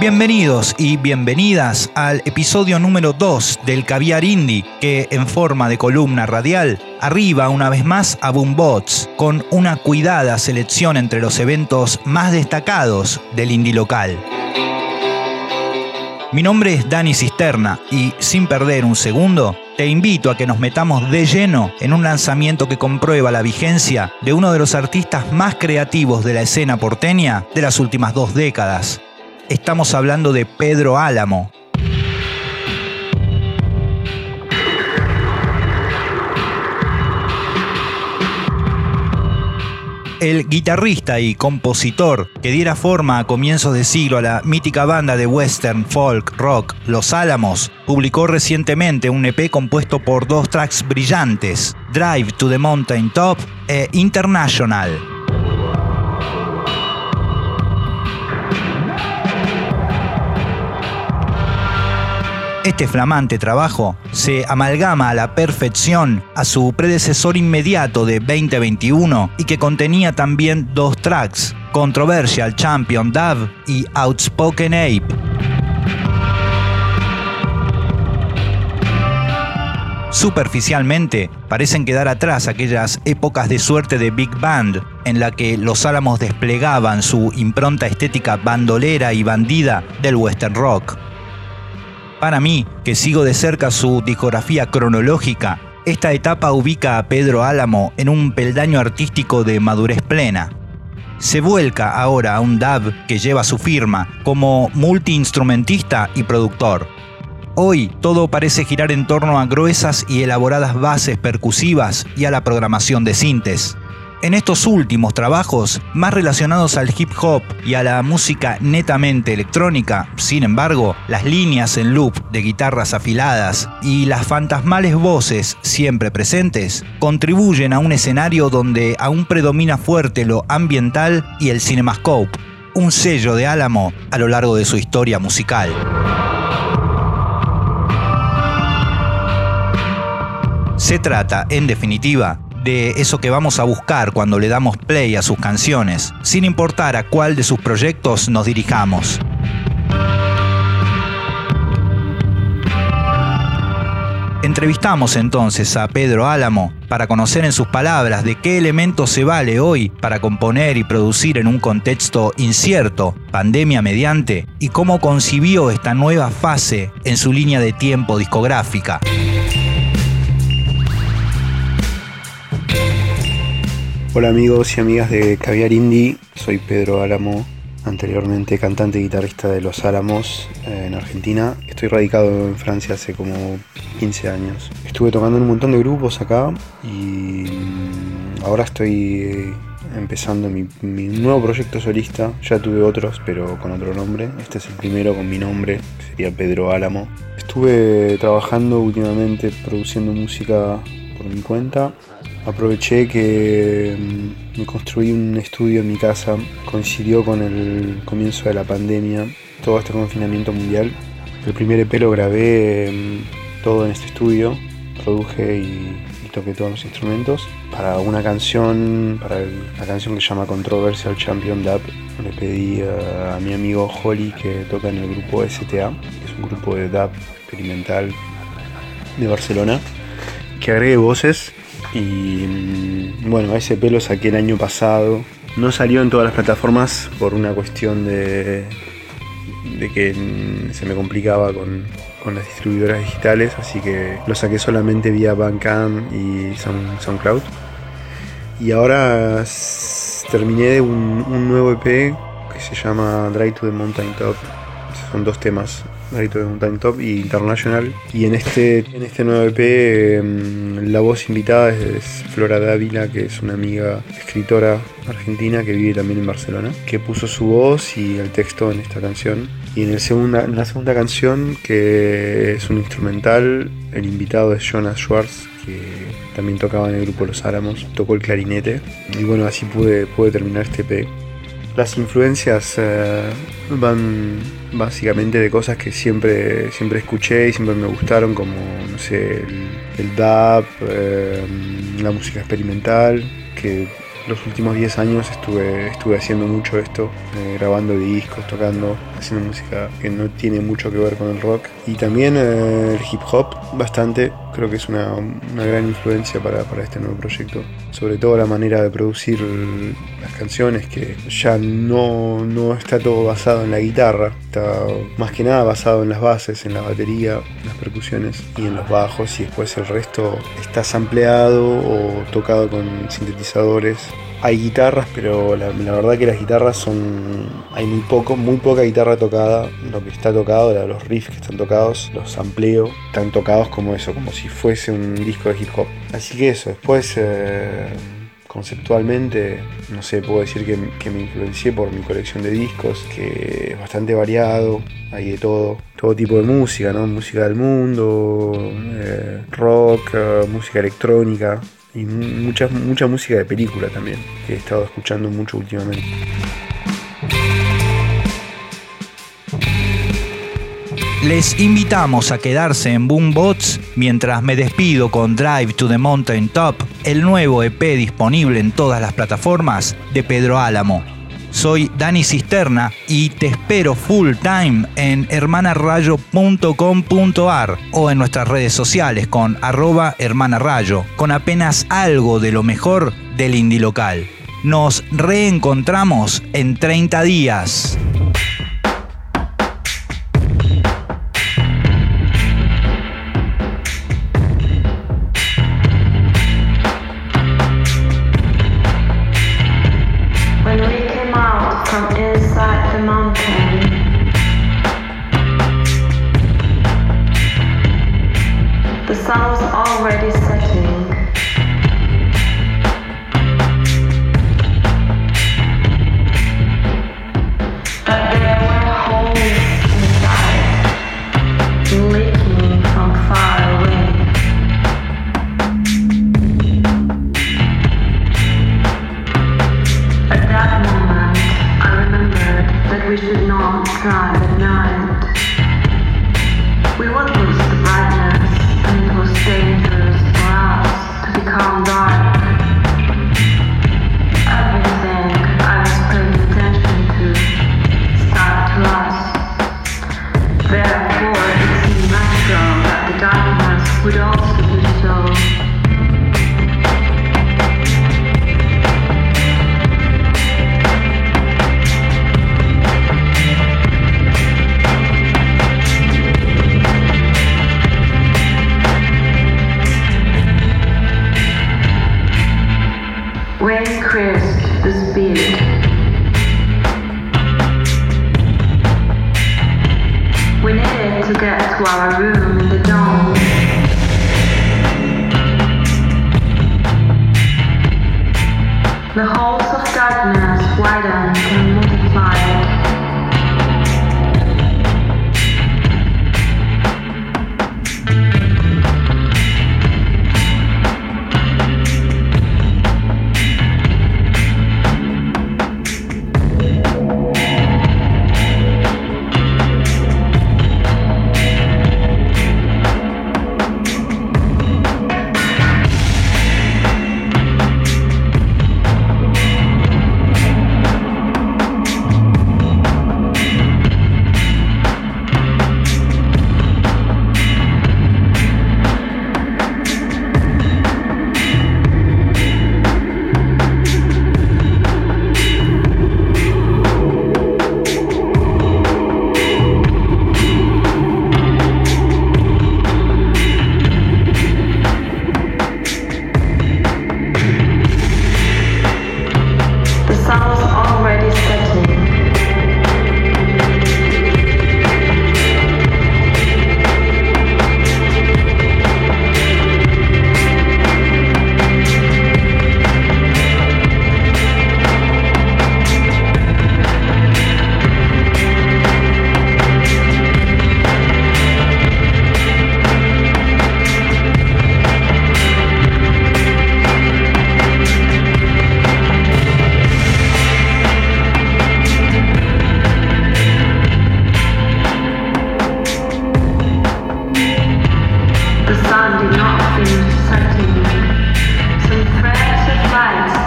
Bienvenidos y bienvenidas al episodio número 2 del Caviar Indie, que en forma de columna radial arriba una vez más a Boombots con una cuidada selección entre los eventos más destacados del indie local. Mi nombre es Dani Cisterna y sin perder un segundo, te invito a que nos metamos de lleno en un lanzamiento que comprueba la vigencia de uno de los artistas más creativos de la escena porteña de las últimas dos décadas, Estamos hablando de Pedro Álamo. El guitarrista y compositor que diera forma a comienzos de siglo a la mítica banda de western folk rock Los Álamos, publicó recientemente un EP compuesto por dos tracks brillantes, Drive to the Mountain Top e International. Este flamante trabajo se amalgama a la perfección a su predecesor inmediato de 2021 y que contenía también dos tracks, Controversial Champion Dove y Outspoken Ape. Superficialmente, parecen quedar atrás aquellas épocas de suerte de Big Band, en la que los Álamos desplegaban su impronta estética bandolera y bandida del western rock. Para mí, que sigo de cerca su discografía cronológica, esta etapa ubica a Pedro Álamo en un peldaño artístico de madurez plena. Se vuelca ahora a un dub que lleva su firma como multiinstrumentista y productor. Hoy todo parece girar en torno a gruesas y elaboradas bases percusivas y a la programación de sintes. En estos últimos trabajos, más relacionados al hip hop y a la música netamente electrónica, sin embargo, las líneas en loop de guitarras afiladas y las fantasmales voces siempre presentes contribuyen a un escenario donde aún predomina fuerte lo ambiental y el cinemascope, un sello de Álamo a lo largo de su historia musical. Se trata, en definitiva, de eso que vamos a buscar cuando le damos play a sus canciones, sin importar a cuál de sus proyectos nos dirijamos. Entrevistamos entonces a Pedro Álamo para conocer en sus palabras de qué elementos se vale hoy para componer y producir en un contexto incierto, pandemia mediante, y cómo concibió esta nueva fase en su línea de tiempo discográfica. Hola amigos y amigas de Caviar Indie, soy Pedro Álamo, anteriormente cantante y guitarrista de Los Álamos en Argentina. Estoy radicado en Francia hace como 15 años. Estuve tocando en un montón de grupos acá y mm, ahora estoy eh, empezando mi, nuevo proyecto solista. Ya tuve otros, pero con otro nombre. Este es el primero con mi nombre, sería Pedro Álamo. Estuve trabajando últimamente produciendo música por mi cuenta Aproveché que mm, me construí un estudio en mi casa, coincidió con el comienzo de la pandemia, todo este confinamiento mundial. El primer EP lo grabé mm, todo en este estudio, produje y, toqué todos los instrumentos. Para una canción, para la canción que se llama Controversial Champion Dub, le pedí a, mi amigo Holly que toca en el grupo STA, que es un grupo de dub experimental de Barcelona, que agregue voces y bueno, ese pelo saqué el año pasado. No salió en todas las plataformas por una cuestión de, de que mm, se me complicaba con, las distribuidoras digitales, así que lo saqué solamente vía Bandcamp y SoundCloud. Y ahora terminé un nuevo EP que se llama Drive to the Mountain Top. Son dos temas Marito de Mountain Top y International. Y en este, en este nuevo EP em, la voz invitada es, Flora Dávila, que es una amiga escritora argentina que vive también en Barcelona, que puso su voz y el texto en esta canción. Y en, el segunda, en la segunda canción, que es un instrumental, el invitado es Jonas Schwartz, que también tocaba en el grupo Los Álamos, tocó el clarinete. Y bueno, así pude, pude terminar este EP. Las influencias eh, van básicamente de cosas que siempre, siempre escuché y siempre me gustaron, como no sé, el, dub, eh, la música experimental, que los últimos 10 años estuve, estuve haciendo mucho esto, eh, grabando discos, tocando haciendo música que no tiene mucho que ver con el rock. Y también eh, el hip hop, bastante. Creo que es una, gran influencia para, este nuevo proyecto. Sobre todo la manera de producir las canciones, que ya no, no está todo basado en la guitarra, está más que nada basado en las bases, en la batería, en las percusiones y en los bajos. Y después el resto está sampleado o tocado con sintetizadores hay guitarras, pero la, verdad que las guitarras son. Hay muy poco, muy poca guitarra tocada. Lo que está tocado, los riffs que están tocados, los amplio, están tocados como eso, como si fuese un disco de hip hop. Así que eso, después. Eh, conceptualmente, no sé, puedo decir que, me influencié por mi colección de discos, que es bastante variado, hay de todo, todo tipo de música, ¿no? Música del mundo, eh, rock, eh, música electrónica, y mucha, mucha música de película también, que he estado escuchando mucho últimamente. Les invitamos a quedarse en Boombots mientras me despido con Drive to the Mountain Top, el nuevo EP disponible en todas las plataformas de Pedro Álamo. Soy Dani Cisterna y te espero full time en hermanarayo.com.ar o en nuestras redes sociales con arroba hermanarayo, con apenas algo de lo mejor del indie local. Nos reencontramos en 30 días. The halls of darkness widened and multiplied.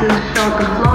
glasses felt.